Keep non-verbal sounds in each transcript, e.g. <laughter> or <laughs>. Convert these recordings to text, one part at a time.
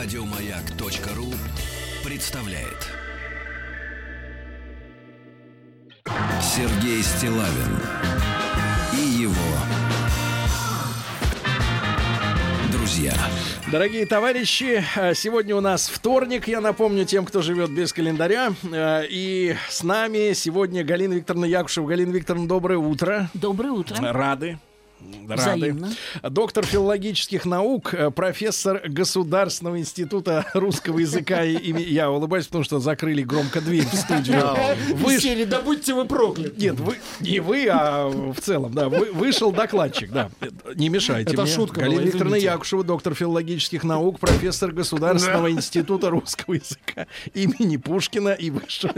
Радиомаяк.ру представляет Сергей Стилавин и его друзья. Дорогие товарищи, э, сегодня у нас вторник, я напомню тем, кто живет без календаря. Э, И с нами сегодня Галина Викторовна Якушева. Галина Викторовна, доброе утро. Доброе утро. Рады. Рады. Взаимно. Доктор филологических наук, э, профессор Государственного института русского языка. и Я улыбаюсь, потому что закрыли громко дверь в студию. Вы- Сели, да будьте вы прокляты. Нет, вы, не вы, а в целом, да. Вы, вышел докладчик, да. Не мешайте Это мне. шутка Галина была, Викторовна. Якушева, доктор филологических наук, профессор Государственного института русского языка имени Пушкина и вышел.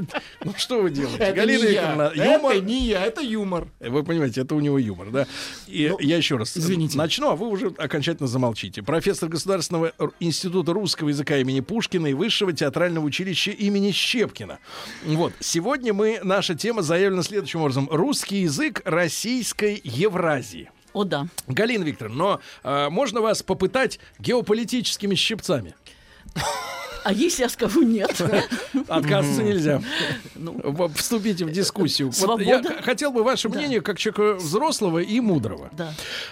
Ну что вы делаете? Это Галина не Викторовна, я. юмор. Это не я, это юмор. Вы понимаете, это у него юмор, да? И я еще раз Ну, извините. начну, а вы уже окончательно замолчите. Профессор Государственного института русского языка имени Пушкина и Высшего театрального училища имени Щепкина. Вот. Сегодня мы, наша тема заявлена следующим образом. Русский язык российской Евразии. О, да. Галина Викторовна, но а, можно вас попытать геополитическими щипцами? А если я скажу нет? <laughs> Отказываться нельзя. Ну, Вступите в дискуссию. Я хотел бы ваше мнение как человека взрослого и мудрого.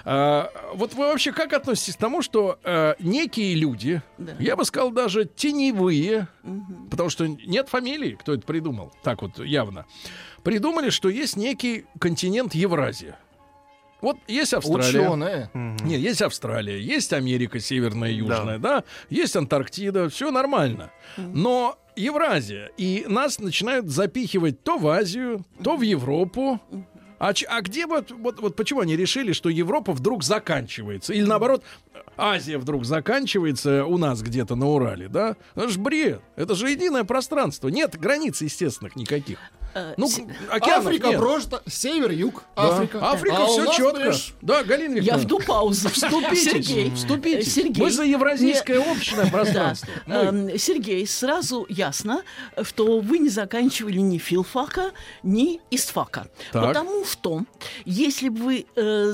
А, вот вы вообще как относитесь к тому, что э, некие люди, я бы сказал даже теневые, потому что нет фамилии, кто это придумал, так вот явно, придумали, что есть некий континент Евразия. Вот есть Австралия. Ученые. Нет, есть Австралия, есть Америка Северная и Южная, да. есть Антарктида, все нормально. Но Евразия, и нас начинают запихивать то в Азию, то в Европу. А, ч- а где вот, вот, вот почему они решили, что Европа вдруг заканчивается? Или наоборот, Азия вдруг заканчивается у нас где-то на Урале, да? Это же бред. Это же единое пространство. Нет границ естественных никаких. Э, Ну, океанов Африка нет. просто север, юг, Да. Африка. Африка А все четко. понимаешь, Да, Галина Я жду паузу. <laughs> Вступите, Сергей. вступите. Сергей. Мы за евразийское общее пространство. <laughs> Да. Мы. Эм, Сергей, сразу ясно, что вы не заканчивали ни филфака, ни истфака. Так. Потому что, если бы вы э,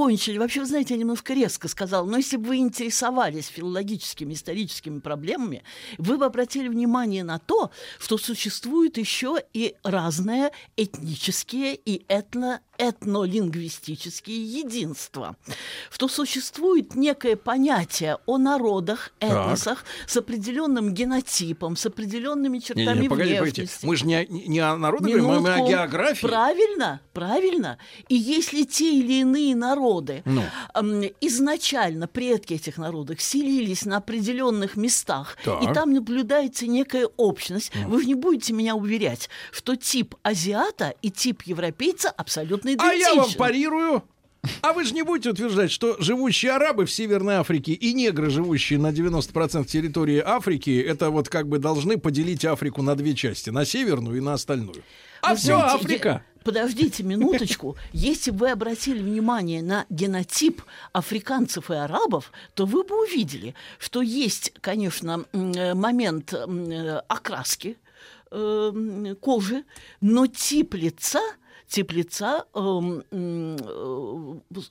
закончили, вообще, вы знаете, я немножко резко сказала, но если бы вы интересовались филологическими, историческими проблемами, вы бы обратили внимание на то, что существуют еще и разные этнические и этно этнолингвистические единства, что существует некое понятие о народах, этносах с определенным генотипом, с определенными чертами Не-не, погоди, погодите. внешности. Мы же не, не о народах говорим, мы о географии. Правильно, правильно. И если те или иные народы Ну. эм, изначально предки этих народов селились на определенных местах, Так. и там наблюдается некая общность, вы же не будете меня уверять, что тип азиата и тип европейца абсолютно А идентичны. я вам парирую. А вы же не будете утверждать, что живущие арабы в Северной Африке и негры, живущие на 90% территории Африки, это вот как бы должны поделить Африку на две части, на северную и на остальную. А Вы все, знаете, Африка. Подождите минуточку. <laughs> Если бы вы обратили внимание на генотип африканцев и арабов, то вы бы увидели, что есть, конечно, э, момент э, окраски э, кожи, но тип лица тип лица м, э,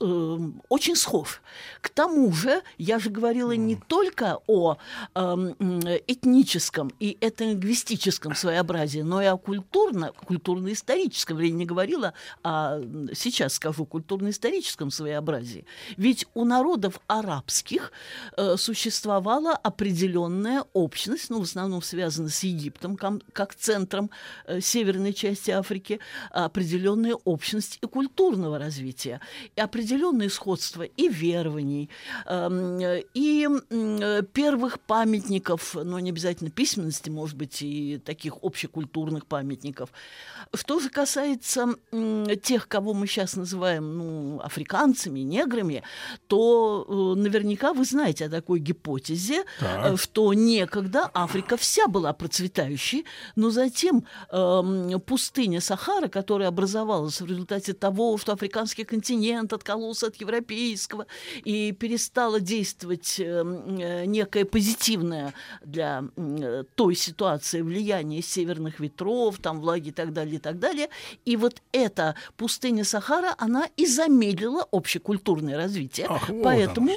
э, очень схож. К тому же, я же говорила не только о эм, этническом и этнолингвистическом своеобразии, но и о культурно, культурно-историческом. Я не говорила, а сейчас скажу, культурно-историческом своеобразии. Ведь у народов арабских э, существовала определенная общность, ну, в основном связана с Египтом, как центром э, северной части Африки, определенная общность и культурного развития, и определенные сходства и верований, эм, и первых памятников, но не обязательно письменности, может быть, и таких общекультурных памятников. Что же касается тех, кого мы сейчас называем ну, африканцами, неграми, то э, наверняка вы знаете о такой гипотезе, Так. что некогда Африка вся была процветающей, но затем эм, пустыня Сахара, которая образовалась в результате того, что африканский континент откололся от европейского и перестала действовать эм, э, некое позитивное для э, той ситуации влияние северных ветров, там влаги и так далее, и так далее. И вот эта пустыня Сахара, она и замедлила общекультурное развитие. Ах, вот Поэтому.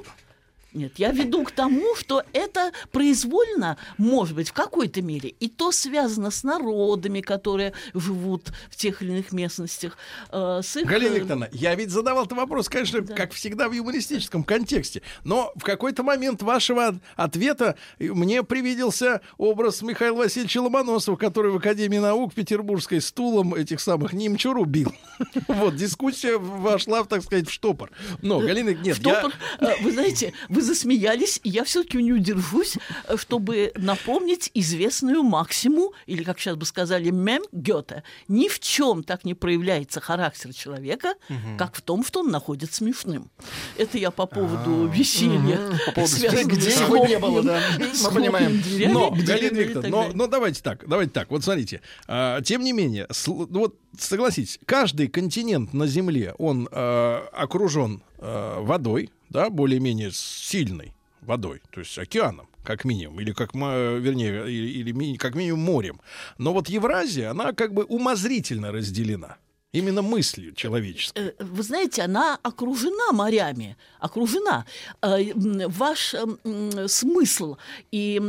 Нет. Я веду к тому, что это произвольно, может быть, в какой-то мере, и то связано с народами, которые живут в тех или иных местностях. э, с их, Галина э, Викторовна, я ведь задавал этот вопрос, конечно, Да. как всегда в юмористическом контексте, но в какой-то момент вашего от- ответа мне привиделся образ Михаила Васильевича Ломоносова, который в Академии наук Петербургской стулом этих самых немчуру бил. <laughs> Вот, дискуссия вошла, так сказать, в штопор. Но, Галина, нет, я... Э, Вы знаете, вы засмеялись, и я все-таки не удержусь, э, чтобы напомнить известную максиму, или, как сейчас бы сказали, мем Гёте. Ни в чем так не проявляется характер человека, как в том, что он находит смешным. Это я по поводу веселья. По поводу где его не было, да. Мы понимаем. дверями, Но, Галина Викторовна, но, давайте так, давайте так. Вот смотрите, а, тем не менее, вот согласитесь, каждый континент на Земле, он а, окружен а, водой, да, более-менее сильной водой, то есть океаном, как минимум, или как, вернее, или, или как минимум морем. Но вот Евразия, она как бы умозрительно разделена. Именно мыслью человеческой. Э, Вы знаете, она окружена морями, окружена. Э, Ваш э, смысл и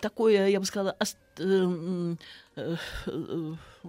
такое, я бы сказала,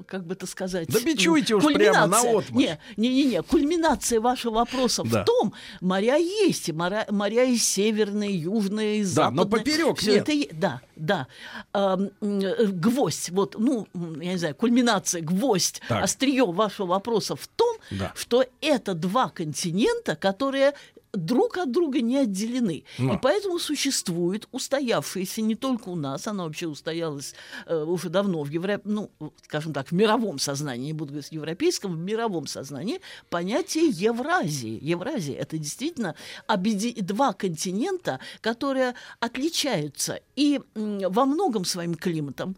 как бы это сказать? Да бичуйте уж прямо кульминация. наотмашь. Не, не, не, не. Кульминация вашего вопроса Да. в том, моря есть, и моря, моря и северные, и южные, и Да, но западные. поперек нет. это да, да. Э, гвоздь, вот, ну, я не знаю, кульминация, гвоздь, Так. острие вашего вопроса в том, Да. что это два континента, которые друг от друга не отделены. Но. И поэтому существует устоявшееся не только у нас, оно вообще устоялось э, уже давно в Европе, ну, скажем так, в мировом сознании, не буду говорить в европейском, в мировом сознании, понятие Евразии. Евразия – это действительно объеди- два континента, которые отличаются и во многом своим климатом,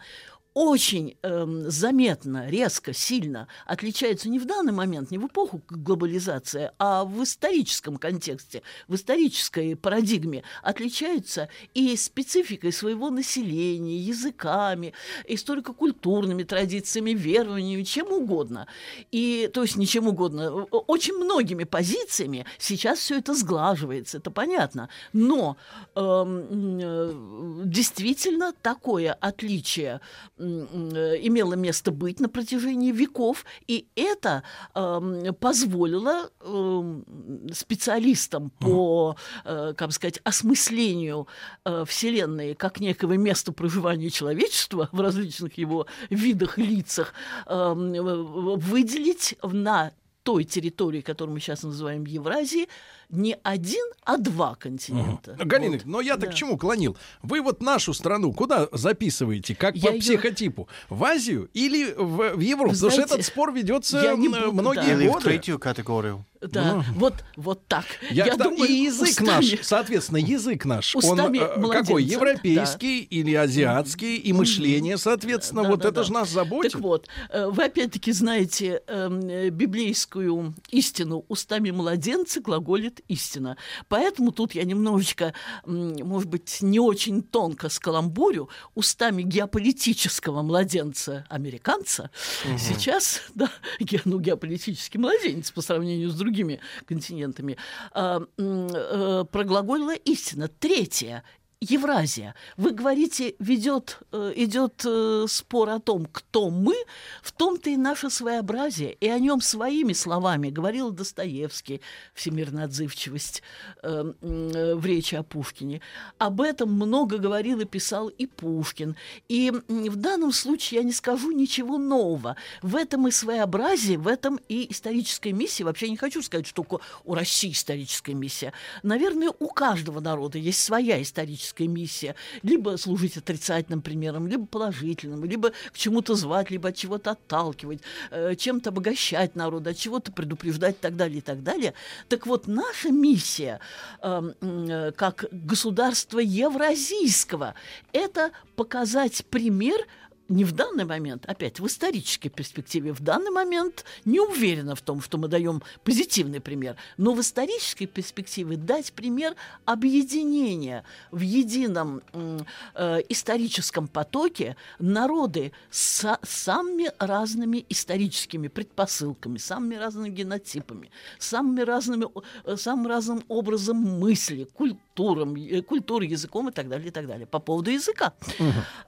очень эм, заметно, резко, сильно отличаются не в данный момент, не в эпоху глобализации, а в историческом контексте, в исторической парадигме отличаются и спецификой своего населения, языками, историко-культурными традициями, верованиями, чем угодно. И, то есть, не чем угодно, о- очень многими позициями сейчас все это сглаживается, это понятно. Но эм, э, действительно такое отличие э, имело место быть на протяжении веков, и это эм, позволило эм, специалистам по, э, как сказать, осмыслению э, Вселенной как некого места проживания человечества в различных его видах, лицах, в- выделить на той территории, которую мы сейчас называем Евразией, не один, а два континента. Галина, Вот. но я-то Да. к чему клонил? Вы вот нашу страну куда записываете? Как Я по её- психотипу? В Азию или в, в Европу? Вы Потому что знаете, этот спор ведется я не буду, многие да. Или в годы. третью категорию. Да, вот, вот так. Я, к тому- и язык устами- наш, соответственно, язык наш, он устами э, младенца, какой? Европейский или азиатский, и мышление, соответственно, Да, вот да, это да. же нас заботит. Так вот, э, вы опять-таки знаете эм, э, библейскую истину «устами младенца глаголит истина». Поэтому тут я немножечко, может быть, не очень тонко скаламбурю устами геополитического младенца-американца. Сейчас, <laughs> да, ге- ну, геополитический младенец по сравнению с другими континентами, а, м, э, проглаголила истина. Третье Евразия. Вы говорите, ведет, э, идет э, спор о том, кто мы, в том-то и наше своеобразие. И о нем своими словами говорил Достоевский, «Всемирная отзывчивость» э, в речи о Пушкине. Об этом много говорил и писал и Пушкин. И в данном случае я не скажу ничего нового. В этом и своеобразие, в этом и историческая миссия. Вообще не хочу сказать, что у России историческая миссия. Наверное, у каждого народа есть своя историческая миссия. Либо служить отрицательным примером, либо положительным, либо к чему-то звать, либо от чего-то отталкивать, э, чем-то обогащать народ, от чего-то предупреждать и так далее, и так далее. Так вот, наша миссия э, м, э, как государства евразийского – это показать пример не в данный момент, опять в исторической перспективе, в данный момент не уверена в том, что мы даем позитивный пример, но в исторической перспективе дать пример объединения в едином э, историческом потоке народы с самыми разными историческими предпосылками, самыми разными генотипами, самыми разными, э, самым разным образом мысли, культуры, культурам, культурой, языком и так далее, и так далее. По поводу языка.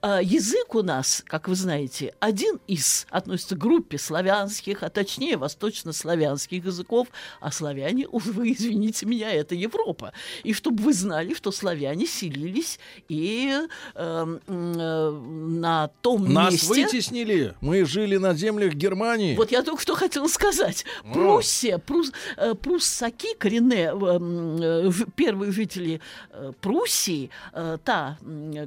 А, язык у нас, как вы знаете, один из относится к группе славянских, а точнее восточнославянских языков, а славяне, уж вы <laughs> извините меня, это Европа. И чтобы вы знали, что славяне селились и э, э, на том Нас месте... вытеснили. Мы жили на землях Германии. Вот я только что хотела сказать. Пруссия, прус, э, пруссаки, коренные, э, первые жители Пруссии, э, та,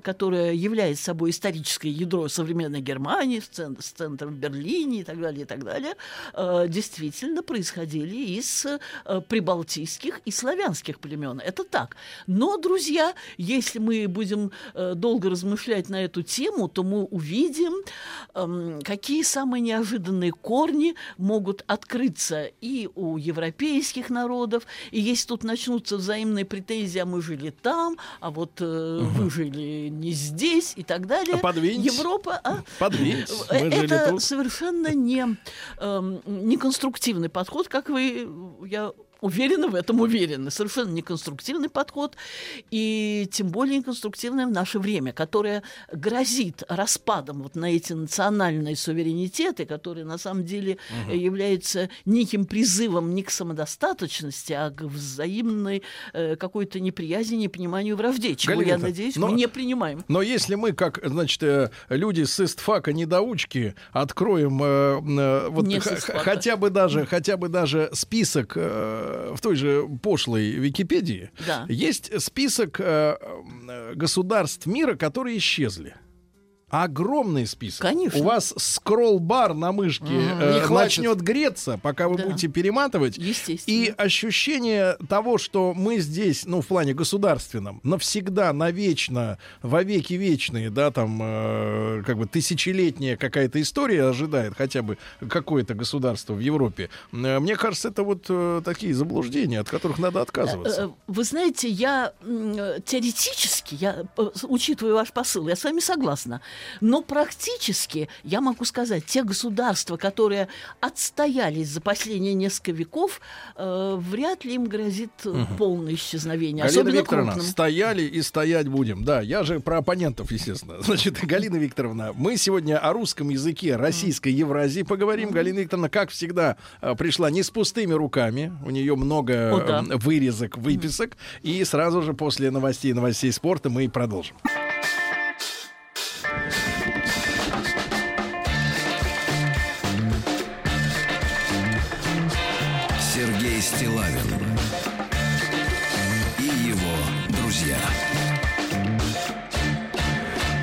которая является собой историческое ядро современной Германии, с, цен- с центром в Берлине и так далее, и так далее, э, действительно происходили из э, прибалтийских и славянских племен. Это так. Но, друзья, если мы будем э, долго размышлять на эту тему, то мы увидим, эм, какие самые неожиданные корни могут открыться и у европейских народов, и если тут начнутся взаимные претензии, а мы жили там, а вот э, вы жили не здесь и так далее. А подвиньте. Европа, а? Подвиньте. Э, Мы Это совершенно не, эм, неконструктивный подход, как вы, я уверена в этом, уверена. Совершенно неконструктивный подход, и тем более неконструктивный в наше время, которое грозит распадом вот на эти национальные суверенитеты, которые на самом деле э, являются неким призывом не к самодостаточности, а к взаимной э, какой-то неприязни, непониманию, вражде, чего, Галина я надеюсь, но- мы не принимаем. Но если мы, как, значит, э, люди с истфака недоучки, откроем э, э, вот х- хотя бы даже, хотя бы даже список э, в той же пошлой Википедии, Да. есть список э, э, государств мира, которые исчезли. Огромный список. Конечно. У вас скролл-бар на мышке э, не хватит. начнет греться, пока вы Да. будете перематывать. Естественно. И ощущение того, что мы здесь, ну, в плане государственном, навсегда, навечно, во веки вечные, да, там, э, как бы тысячелетняя какая-то история ожидает хотя бы какое-то государство в Европе. Э, Мне кажется, это вот э, такие заблуждения, от которых надо отказываться. Э, Вы знаете, я э, теоретически, я, э, учитывая ваш посыл, я с вами согласна. Но практически я могу сказать, те государства, которые отстоялись за последние несколько веков, э, вряд ли им грозит э, полное исчезновение. Галина особенно Викторовна, крупным. стояли и стоять будем. Да, я же про оппонентов, естественно. <laughs> Значит, Галина Викторовна, мы сегодня о русском языке российской Евразии поговорим. Галина Викторовна, как всегда, э, пришла не с пустыми руками. У нее много О, да. э, вырезок, выписок. И сразу же после новостей, новостей спорта мы и продолжим. Стилавин и его друзья.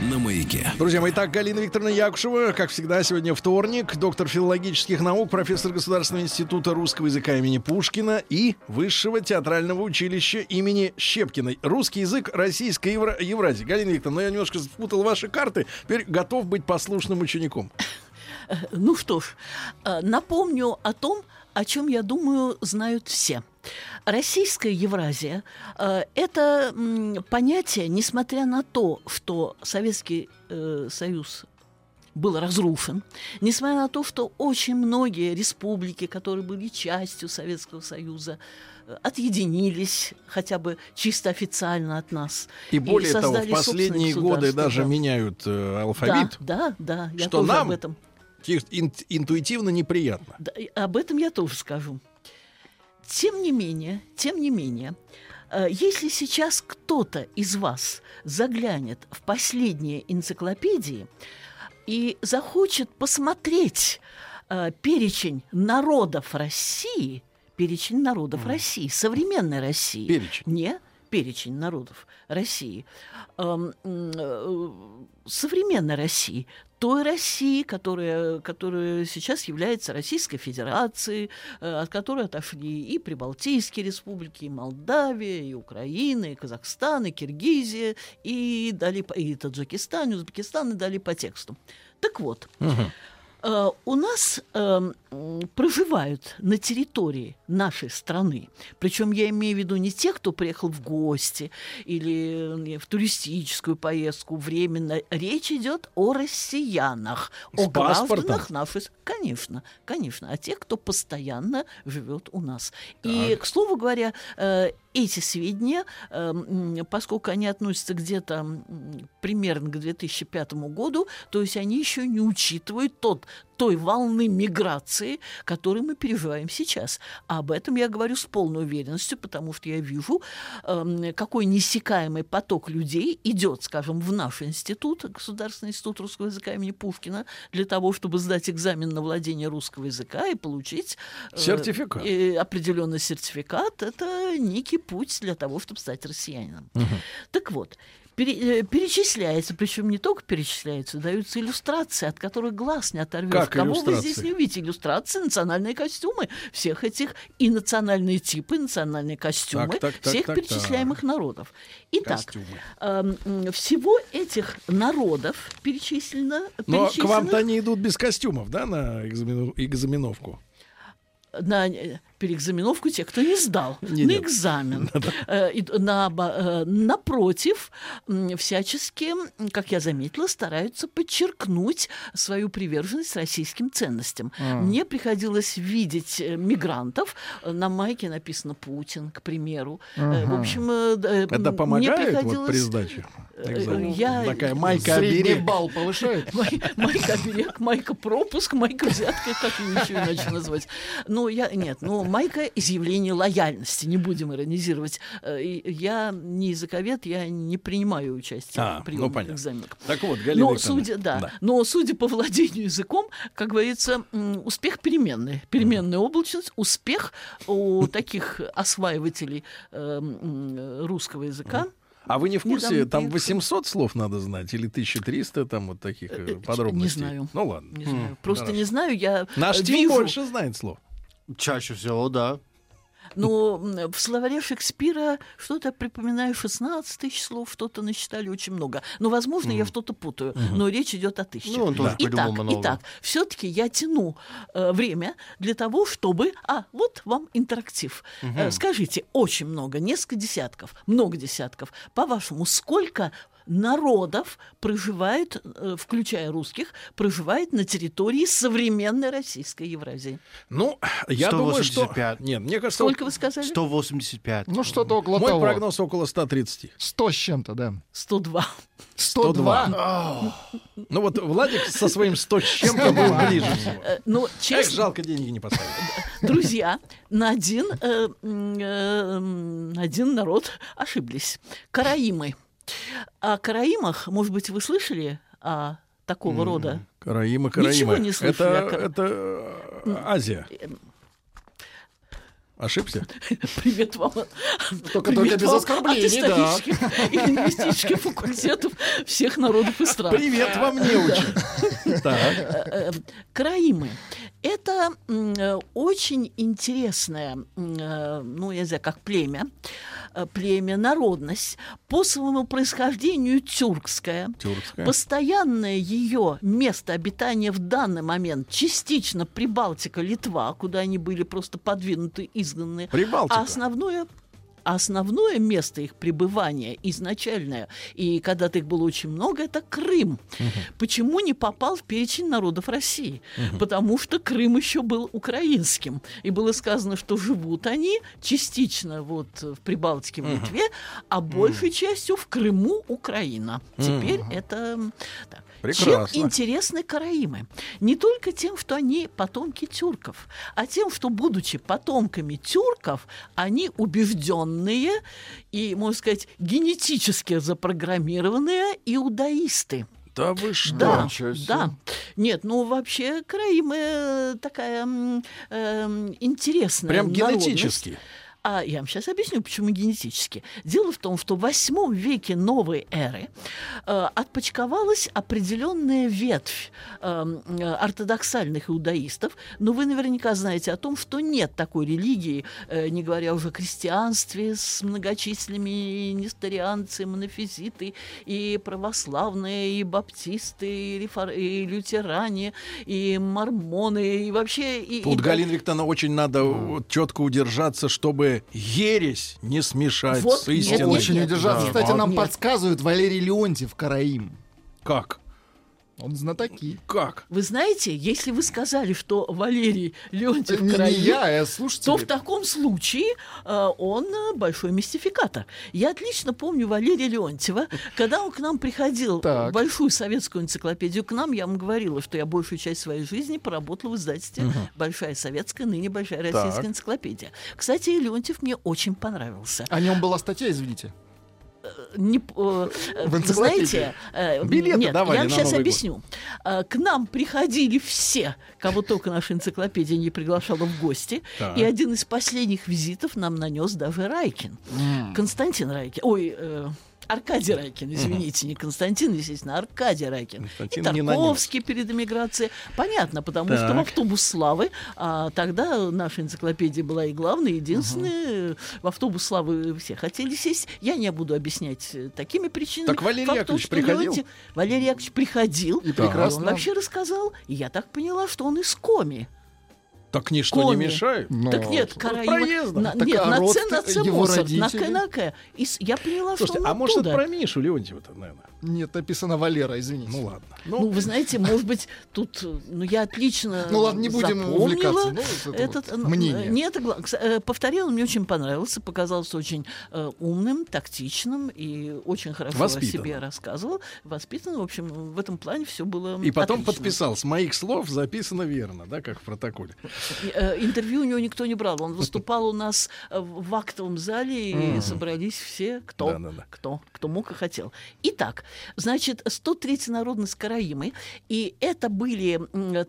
На маяке. Друзья мои, так, Галина Викторовна Якушева, как всегда, сегодня вторник, доктор филологических наук, профессор Государственного института русского языка имени Пушкина и Высшего театрального училища имени Щепкиной. Русский язык Российской Евра- Евразии. Галина Викторовна, ну я немножко спутал ваши карты, теперь готов быть послушным учеником. Ну что ж, э, напомню о том, о чем, я думаю, знают все. Российская Евразия э, это понятие, несмотря на то, что Советский э, Союз был разрушен, несмотря на то, что очень многие республики, которые были частью Советского Союза, э, отъединились хотя бы чисто официально от нас. И более того, в последние годы даже да. меняют э, алфавит, Да, да, да, я Что тоже нам об этом. Ти- ин- интуитивно неприятно. Да, об этом я тоже скажу. Тем не менее, тем не менее, э, если сейчас кто-то из вас заглянет в последние энциклопедии и захочет посмотреть э, перечень народов России, перечень народов России, современной России, Перечень. не перечень народов России, эм, э, современной России, той России, которая, которая сейчас является Российской Федерацией, э, от которой отошли и Прибалтийские республики, и Молдавия, и Украина, и Казахстан, и Киргизия, и, дали, и Таджикистан, и Узбекистан, и дали по тексту. Так вот, Э, у нас эм, проживают на территории нашей страны. Причем я имею в виду не тех, кто приехал в гости или в туристическую поездку временно. Речь идет о россиянах, С о паспортом? гражданах нашей... Конечно, конечно. О тех, кто постоянно живет у нас. И, к слову говоря, э, эти сведения, э, поскольку они относятся где-то примерно к 2005 году, то есть они еще не учитывают тот, той волны миграции, которую мы переживаем сейчас. А об этом я говорю с полной уверенностью, потому что я вижу, эм, какой неиссякаемый поток людей идет, скажем, в наш институт, Государственный институт русского языка имени Пушкина, для того, чтобы сдать экзамен на владение русского языка и получить э, Сертификат. определенный сертификат. Это некий путь для того, чтобы стать россиянином. Так вот, перечисляется, причем не только перечисляются, даются иллюстрации, от которых глаз не оторвешь. Как Кого вы иллюстрации? здесь не увидите? Иллюстрации, национальные костюмы всех этих и национальные типы, национальные костюмы Так, так, так, всех так, перечисляемых народов. Итак, Костюмы. м, всего этих народов перечислено... Но к перечислено вам-то они идут без костюмов, да, на экзамену- экзаменовку? На э, переэкзаменовку те, кто не сдал, Не, на нет. экзамен. <laughs> Э, на, э, напротив, всячески, как я заметила, стараются подчеркнуть свою приверженность российским ценностям. Мне приходилось видеть мигрантов. На майке написано «Путин», к примеру. Э, В общем, Это мне помогает вот приходилось... при сдаче я- Такая майка оберег. балл повышает. Май- Майка оберег, майка пропуск, майка взятка, как ее еще иначе назвать. Ну, я, нет, ну, майка изъявление лояльности, не будем иронизировать. Э, Я не языковед, я не принимаю участие А, в ну, понятно. экзаменах. Так вот, Галина Но судя, да, да. но судя по владению языком, как говорится, успех переменный. Переменная облачность, успех у <laughs> таких осваивателей э, м, русского языка. А вы не в курсе, Недавно там приехал. 800 слов надо знать или 1300, там вот таких э, Э, подробностей? не знаю. Ну ладно. Не знаю, просто хорошо. не знаю, я Наш э, Тим вижу- больше знает слов. Чаще всего, да. Но м, в словаре Шекспира что-то, припоминаю, 16 тысяч слов, что-то насчитали очень много. Но, возможно, я что-то путаю, но речь идет о тысячах. Ну, он тоже придумал итак, много. итак, все-таки я тяну э, время для того, чтобы... А, вот вам интерактив. Э, скажите, очень много, несколько десятков, много десятков. По-вашему, сколько народов проживает, э, включая русских, проживает на территории современной российской Евразии? Ну, я думаю, что... 185. Нет, мне кажется, Сколько вы сказали? 185. Ну, что-то около мой того. прогноз около 130. 100 с чем-то, да. 102. 102. Ну вот Владик со своим 100 с чем-то был ближе всего. Э, Ну, Эх, честно, жалко, деньги не поставили. друзья, на один, э, э, один народ ошиблись. Караимы. О караимах, может быть, вы слышали о такого рода? Караимы, Ничего Караимы. не слышали Это, о Кара- это э, Азия. Ошибся? <laughs> Привет вам. Только- Привет только без вам оскорблений, от исторических и лингвистических факультетов всех народов и стран. Привет вам, неучи. <laughs> Так. э, караимы. Это э, очень интересное, э, ну, я не знаю, как племя, э, племя, народность, по своему происхождению тюркская. Тюркская. Постоянное ее место обитания в данный момент частично Прибалтика, Литва, куда они были просто подвинуты, изгнанные. Прибалтика. А основное а основное место их пребывания изначальное, и когда-то их было очень много, это Крым. Почему не попал в перечень народов России? Потому что Крым еще был украинским. И было сказано, что живут они частично вот в Прибалтике, в Литве, а большей частью в Крыму Украина. Теперь это... м, так. Прекрасно. Чем интересны караимы? Не только тем, что они потомки тюрков, а тем, что, будучи потомками тюрков, они убежденные и, можно сказать, генетически запрограммированные иудаисты. Да вы что? Да, да. Нет, ну вообще караимы э, такая эм, интересная Прям народность. А я вам сейчас объясню, почему генетически. Дело в том, что в восьмом веке новой эры э, отпочковалась определенная ветвь э, э, ортодоксальных иудаистов, но вы наверняка знаете о том, что нет такой религии, э, не говоря уже о крестьянстве с многочисленными и несторианцы, монофизиты, и православные, и баптисты, и, рефор... и лютеране, и мормоны, и вообще... И, Тут, и- Галина Викторовна, очень надо четко удержаться, чтобы ересь не смешать Вот, с истиной. нет, Очень удержаться. да. Кстати, нам Нет. подсказывает Валерий Леонтьев, Караим. Как? Он знатоки. Как? Вы знаете, если вы сказали, что Валерий Леонтьев Не, не Караим, я, а то слушатели. в таком случае э, он э, большой мистификатор. Я отлично помню Валерия Леонтьева, когда он к нам приходил Так. в большую советскую энциклопедию к нам, я вам говорила, что я большую часть своей жизни поработала в издательстве «Большая советская», ныне «Большая российская Так. энциклопедия». Кстати, Леонтьев мне очень понравился. О нем была статья, извините. Не, э, э, В вы энциклопедии. знаете, э, Билеты нет, давали я вам на сейчас Новый год. объясню. Э, К нам приходили все, кого только наша энциклопедия не приглашала в гости. Так. И один из последних визитов нам нанес даже Райкин. Константин Райкин. Ой, э, Аркадий Райкин, извините, не Константин, естественно, Аркадий Райкин. Константин и Тарковский перед эмиграцией. Понятно, потому что Так. в автобус славы, а тогда наша энциклопедия была и главной, и единственная. В автобус славы все хотели сесть. Я не буду объяснять э, такими причинами. Так Валерий Факт том, Яковлевич что приходил? Леонтьев- Валерий Яковлевич приходил. И прекрасно. Он вообще рассказал, и я так поняла, что он из Коми. Так ничто не Коми. мешает. Но- Так нет, вот Караима... проездом. на- Так, нет, а на родствен- Ц, на Ц его Моцарт, на родители? К, на К. И с- я поняла, Слушайте, что он а может это оттуда. про Мишу Леонтьева-то, наверное? Нет, написано Валера, извините. Ну ладно. Ну, вы знаете, может быть, тут, э, ну, я отлично Ну ладно, не будем запомнила увлекаться. Ну, вот это этот, вот э, мнение. Не гла- кс- э, повторил, он мне очень понравился, показался очень э, умным, тактичным и очень хорошо о Воспитанным. себе рассказывал. Воспитанным, в общем, в этом плане все было И потом отлично. подписал. С моих слов записано верно, да, как в протоколе. Э, Интервью у него никто не брал. Он выступал у нас э, в актовом зале, и собрались все, кто, кто, кто мог и хотел. Итак, значит, 103 народность Караимы, и это были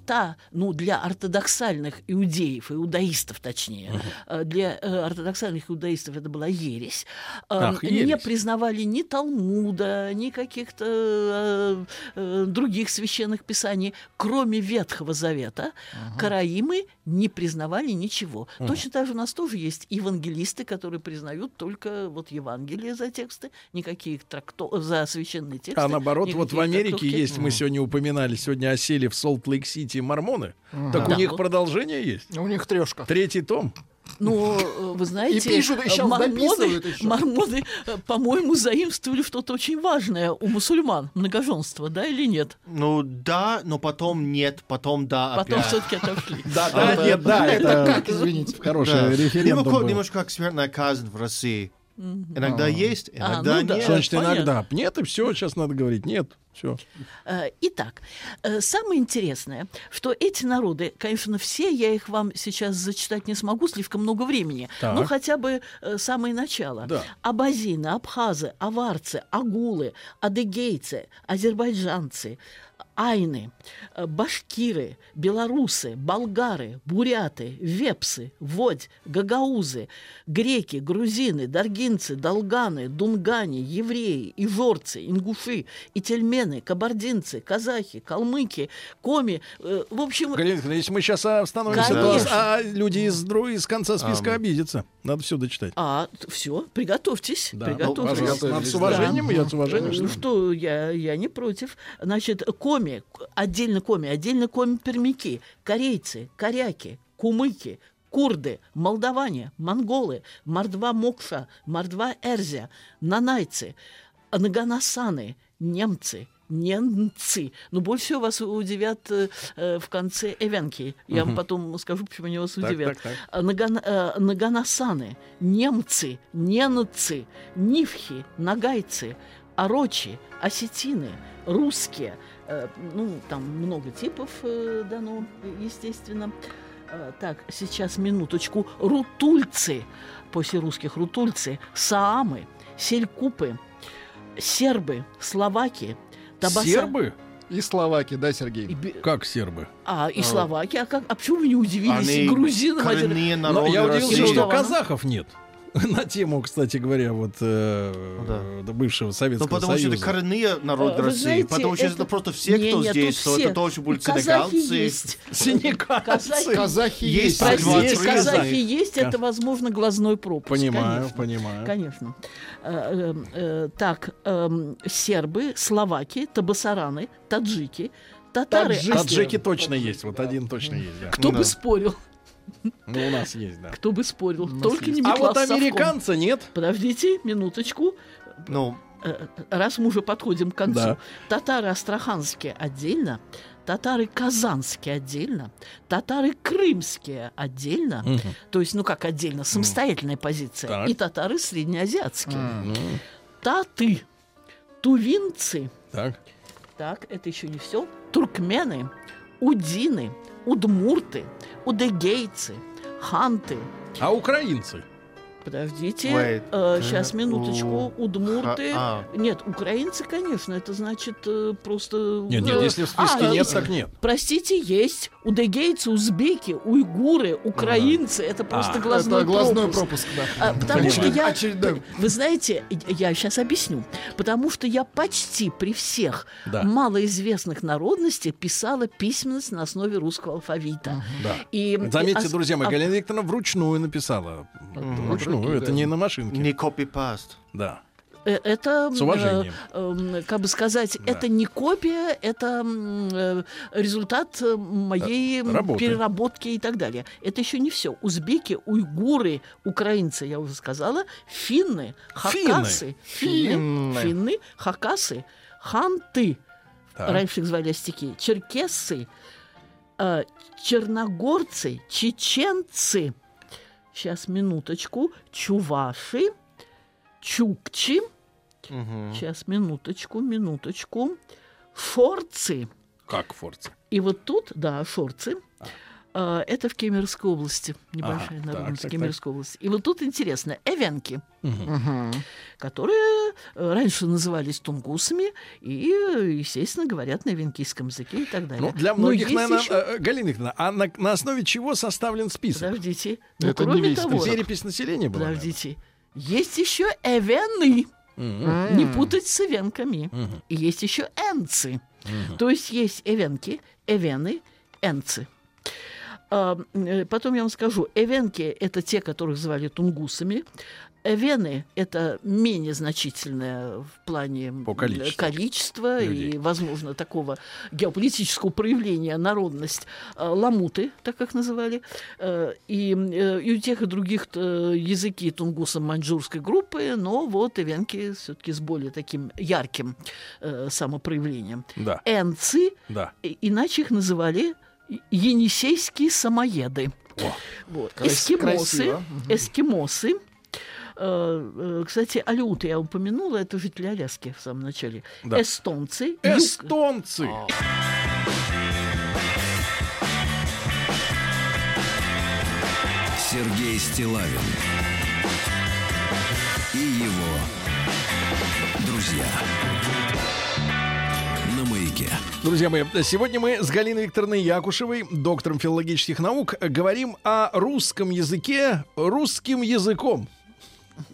та, ну, для ортодоксальных иудеев, иудаистов точнее, э, для ортодоксальных иудаистов это была ересь. Ах, Не ересь. признавали ни Талмуда, ни каких-то других священных писаний, кроме Ветхого Завета, караимы не признавали ничего. Точно так же у нас тоже есть евангелисты, которые признают только вот Евангелие за тексты, никаких тракто... за священные тексты. А наоборот, вот в никакие Америке трактовки. есть, мы сегодня упоминали, сегодня осели в Солт-Лейк-Сити мормоны. Так у Да. них продолжение есть. У них трешка. Третий том. Ну, э, вы знаете, И пишут, и мормоны, еще. мормоны, э, по-моему, заимствовали что-то очень важное у мусульман, многоженство, да или нет? Ну да, но потом нет, потом да Потом опять. все-таки отошли. <laughs> Да, Это- нет, да, это как, извините? хороший Да. референдум был. немножко как смертная казнь в России. Иногда есть, А, иногда ну да. нет. Значит Понятно. иногда? Нет, и все, сейчас надо говорить. Нет, все. Э, Итак, э, самое интересное, что эти народы, конечно, все, я их вам сейчас зачитать не смогу, слишком много времени, Так. но хотя бы э, самое начало. Да. Абазины, абхазы, аварцы, агулы, адыгейцы, азербайджанцы, айны, э, башкиры, белорусы, болгары, буряты, вепсы, водь, гагаузы, греки, грузины, даргинцы, долганы, дунгане, евреи, ижорцы, ингуши, ительмены, кабардинцы, казахи, калмыки, коми. э, В общем, Галина если мы сейчас остановимся, то а люди из, из конца списка обидятся. Надо все дочитать. а, все, приготовьтесь, Да, приготовьтесь. ну, пожалуйста, надо с уважением, я с уважением. Ну что, я, я не против. Значит, коми, к- отдельно коми, отдельно коми пермяки, корейцы, коряки, кумыки, курды, молдаване, монголы, мордва мокша, мордва эрзя, нанайцы, наганасаны, немцы, немцы. Но больше всего вас удивят э, э, в конце эвенки. Я вам потом скажу, почему они вас Так, удивят. так, так. А, Наган- э, Наганасаны, немцы, ненцы, нивхи, нагайцы, орочи, осетины, русские. Э, Ну, там много типов э, дано, естественно. Э, Так, сейчас минуточку. Рутульцы, после русских рутульцы, саамы, селькупы, сербы, словаки, табаса... Сербы? И словаки, да, и Сергей? бе- Как сербы? А, и словаки, а, как, а почему вы не удивились? Они И грузины, коренные Но я удивился, России. что казахов нет. <laughs> на тему, кстати говоря, вот э, Да. бывшего Ну, Советского потому что Союза. это коренные народ Э, вы России. знаете, потому что это, это- просто все, Не, кто нет, здесь, то все. это тоже будут Казахи есть. Синекальцы. Казахи, Казахи Есть Простите, Казахи. казахи есть, это, возможно, глазной пропуск. Понимаю, конечно. понимаю. Конечно. Э, э, э, Так, эм, сербы, словаки, табасараны, таджики, татары. Таджики. Таджики точно есть, вот один точно есть, да. Кто Да. бы спорил, <laughs> Ну, у нас есть, да. кто бы спорил. Только не А вот Миклас Совком. американца нет. Подождите минуточку. Ну, Э, Раз мы уже подходим к концу. Да. Татары астраханские отдельно, татары казанские отдельно, татары крымские отдельно, Мгм. то есть, ну как отдельно, самостоятельная позиция, Так. и татары среднеазиатские. Ну, Таты, тувинцы, так. так, это еще не все, туркмены, удины, удмурты, удегейцы, ханты. А украинцы? Подождите, Wait. сейчас Э, минуточку, удмурты. а. Нет, украинцы, конечно, это значит э, просто... Нет, нет, э, если в списке а, нет, э, так нет. Простите, есть удегейцы, узбеки, уйгуры, украинцы. Это просто А, глазной, Это глазной пропуск. пропуск, да. А, потому что я, очередной. вы знаете, я сейчас объясню, потому что я почти при всех Да. малоизвестных народностей писала письменность на основе русского алфавита. Да. И Заметьте, ос- друзья мои, а- Галина Викторовна вручную написала. Вручную, это да. не на машинке. не копипаст. Да. Э, Это, С уважением. э, э, как бы сказать, Да. это не копия, это э, результат э, моей Работы. переработки и так далее. Это еще не все. Узбеки, уйгуры, украинцы, я уже сказала, финны, хакасы, финны, Финны. финны, хакасы, ханты, Так. раньше их звали остяки, черкессы, э, черногорцы, чеченцы, сейчас минуточку, чуваши, чукчи, сейчас минуточку, минуточку, шорцы. Как Форца? И вот тут, да, шорцы. э, Это в Кемеровской области, небольшая Ага, народность так, так, Кемеровской области. И вот тут интересно, эвенки, Мгм. которые э, раньше назывались тунгусами и, естественно, говорят на эвенкийском языке и так далее. Ну, для Но многих, есть наверное, еще- э, Галина Викторовна, а на, на основе чего составлен список? Подождите. Ну, Это не кроме весь того, список. Перепись населения была? наверное? Есть еще эвены. Мгм. Не путать с эвенками. Мгм. И есть еще энцы. То есть есть эвенки, эвены, энцы. А, э, Потом я вам скажу, эвенки – это те, которых звали тунгусами. Эвены – это менее значительное в плане По количеству количества людей. и, возможно, такого геополитического проявления народность. А, Ламуты, так как называли. Э, И, э, и у тех, и других э, языки тунгусо-маньчжурской группы, но вот эвенки все-таки с более таким ярким самопроявлением. Да, Энцы, да. иначе их называли енисейские самоеды. О. Вот. Эскимосы, красиво. эскимосы. Э, э, Кстати, алюты я упомянула, это жители Аляски в самом начале. Да. Эстонцы. юг- Эстонцы. Сергей Стилавин и его друзья на маяке. Друзья мои, сегодня мы с Галиной Викторовной Якушевой, доктором филологических наук, говорим о русском языке русским языком.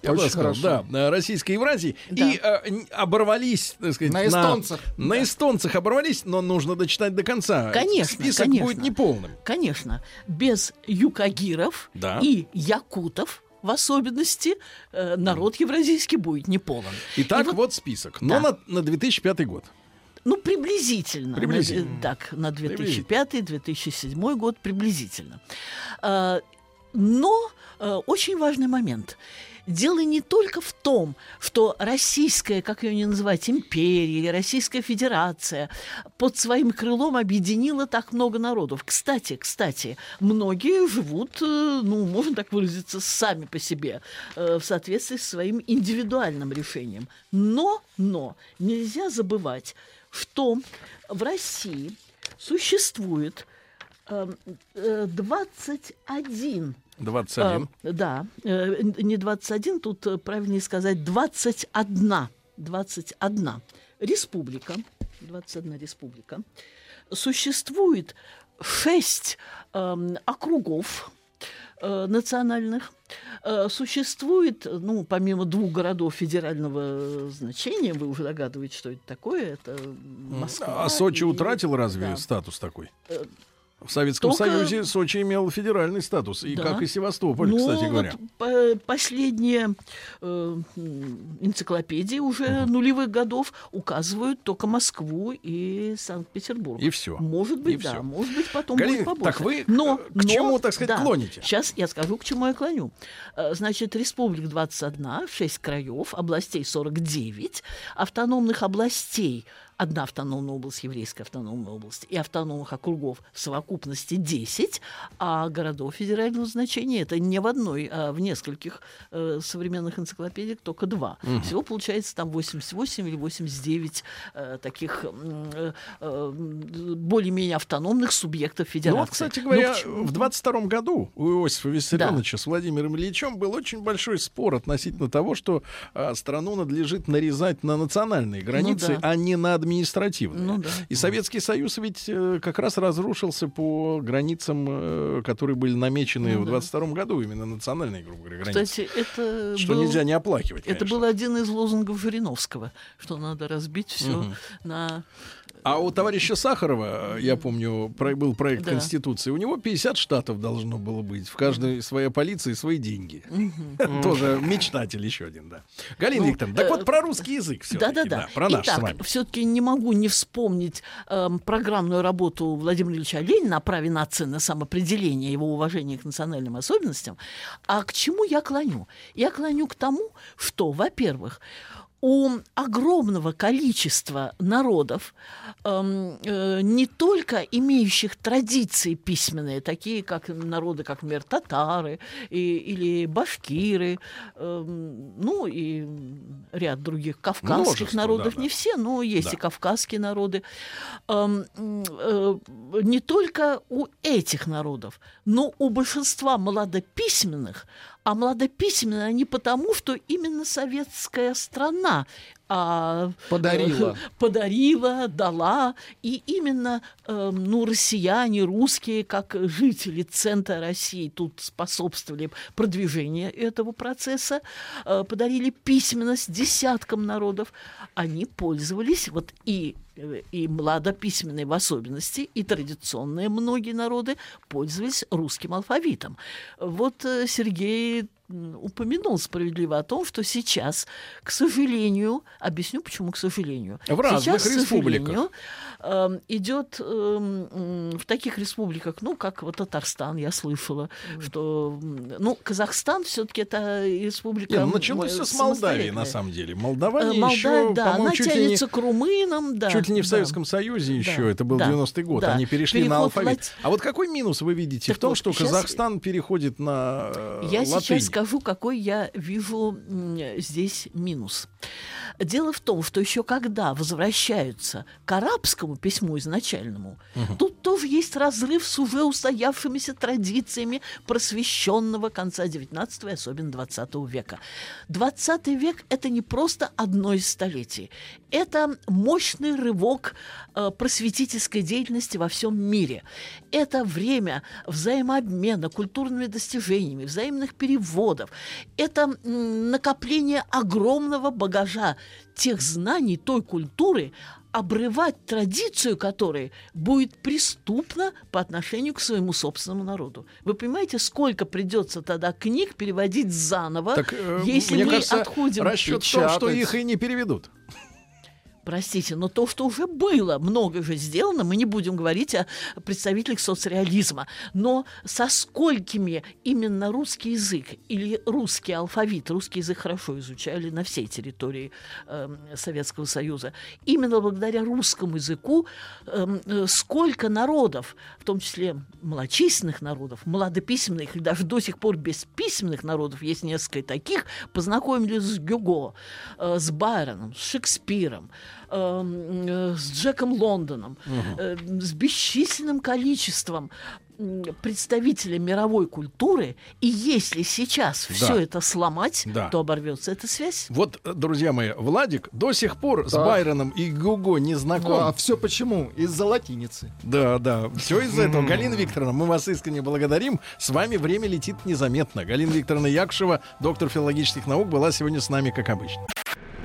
Я Очень сказал, хорошо. да, на российской Евразии. Да. И э, оборвались, так сказать, На эстонцах. На, эстонцах оборвались, но нужно дочитать до конца. Конечно, Список конечно. будет неполным. Конечно, без юкагиров Да. и якутов в особенности э, народ евразийский будет неполон. Итак, И вот- вот, список. Но Да. на, на 2005 год. Ну, приблизительно. Приблизительно. На- так, на 2005-2007 год приблизительно. А, Но э, очень важный момент. Дело не только в том, что российская, как ее не называть, империя или Российская Федерация под своим крылом объединила так много народов. Кстати, кстати, многие живут, э, ну, можно так выразиться, сами по себе, э, в соответствии с своим индивидуальным решением. Но, но, нельзя забывать, что в России существует э, э, 21 21. а, да, э, не 21, тут э, правильнее сказать 21. 21 республика. 21 республика. Существует 6 округов. Э, национальных. Э, существует, ну, помимо двух городов федерального значения, вы уже догадываетесь, что это такое, это Москва. А Сочи и- утратил разве да. статус такой? Э, В Советском только- Союзе Сочи имел федеральный статус, и Да. как и Севастополь, Ну, кстати вот говоря. по- последние э, энциклопедии уже нулевых годов указывают только Москву и Санкт-Петербург. И все. Может быть, И да, всё. может быть, потом Галина, будет побольше. так вы, но, э, к чему, так сказать, клоните? Сейчас я скажу, к чему я клоню. Э, Значит, республик 21, 6 краев, областей 49, автономных областей одна автономная область, еврейская автономная область, и автономных округов в совокупности 10, а городов федерального значения это не в одной, а в нескольких э, современных энциклопедиях только два. Всего получается там 88 или 89 э, таких э, э, более-менее автономных субъектов федерации. Ну вот, кстати Ну, говоря, чему? в 22 году у Иосифа Виссарионовича с Владимиром Ильичем был очень большой спор относительно того, что а, страну надлежит нарезать на национальные границы, да. а не на административные. Ну да. И Советский Союз ведь э, как раз разрушился по границам, э, которые были намечены Ну в да. 22 году, именно национальные, грубо говоря, границы. Кстати, это что был- нельзя не оплакивать, Это конечно. был один из лозунгов Жириновского, что надо разбить все на... А у товарища Сахарова, я помню, был проект Да. Конституции, у него 50 штатов должно было быть. В каждой своя полиция и свои деньги. <laughs> Тоже мечтатель еще один, да. Галина Ну, Викторовна, так э, вот про русский язык все Да-да-да. про наш. Итак, все-таки не могу не вспомнить эм, программную работу Владимира Ильича Ленина о праве нации на самоопределение, его уважение к национальным особенностям. А к чему я клоню? Я клоню к тому, что, во-первых, у огромного количества народов, эм, э, не только имеющих традиции письменные, такие как народы, как, например, татары и- или башкиры, эм, ну и ряд других кавказских Множество, народов, да-да. не все, но есть Да. и кавказские народы. Эм, э, не только у этих народов, но у большинства младописьменных, а младописьменные они потому, что именно советская страна а, Подарила. <laughs> подарила, дала, и именно э, ну, россияне, русские, как жители центра России, тут способствовали продвижению этого процесса, э, подарили письменность десяткам народов. Они пользовались вот и э, и младописьменные в особенности, и традиционные многие народы пользовались русским алфавитом. Вот э, Сергей упомянул справедливо о том, что сейчас, к сожалению, объясню, почему к сожалению. В разных сейчас, к республиках. сожалению, эм, идет эм, в таких республиках, ну, как вот Татарстан, я слышала, что, ну, Казахстан все-таки это республика... Не, ну, м, началось все с Молдавии, на самом деле. Э, Молдавания Молда- еще, да, она ли не, тянется к румынам, да. чуть ли не в да. Советском Союзе еще, Да, это был да, 90-й год, да. они перешли на Переход алфавит. лати- А вот какой минус вы видите Так в том, вот, что щас- Казахстан переходит на э, Я латынь? сейчас скажу, какой я вижу здесь минус. Дело в том, что еще когда возвращаются к арабскому письму изначальному, тут тоже есть разрыв с уже устоявшимися традициями просвещенного конца XIX и особенно XX века. XX век – это не просто одно из столетий. Это мощный рывок э, просветительской деятельности во всем мире. Это время взаимообмена культурными достижениями, взаимных переводов. Это накопление огромного багажа тех знаний, той культуры, обрывать традицию которой будет преступно по отношению к своему собственному народу. Вы понимаете, сколько придется тогда книг переводить заново, Так, э, если мы кажется, отходим... расчет в том, что их и не переведут. Простите, но то, что уже было, много же сделано, мы не будем говорить о представителях соцреализма. Но со сколькими именно русский язык или русский алфавит, русский язык хорошо изучали на всей территории эм, Советского Союза, именно благодаря русскому языку эм, э, сколько народов, в том числе малочисленных народов, младописьменных или даже до сих пор бесписьменных народов, есть несколько таких, познакомились с Гюго, э, с Байроном, с Шекспиром, э, с Джеком Лондоном, э, с бесчисленным количеством представители мировой культуры, и если сейчас Да. все это сломать, Да. то оборвется эта связь. Вот, э, друзья мои, Владик до сих пор с Да. Байроном и Гуго не знаком. а все почему? Из-за латиницы. Да, да, все из-за этого. Галина Викторовна, мы вас искренне благодарим. С вами время летит незаметно. Галина Викторовна Якушева, доктор филологических наук, была сегодня с нами, как обычно.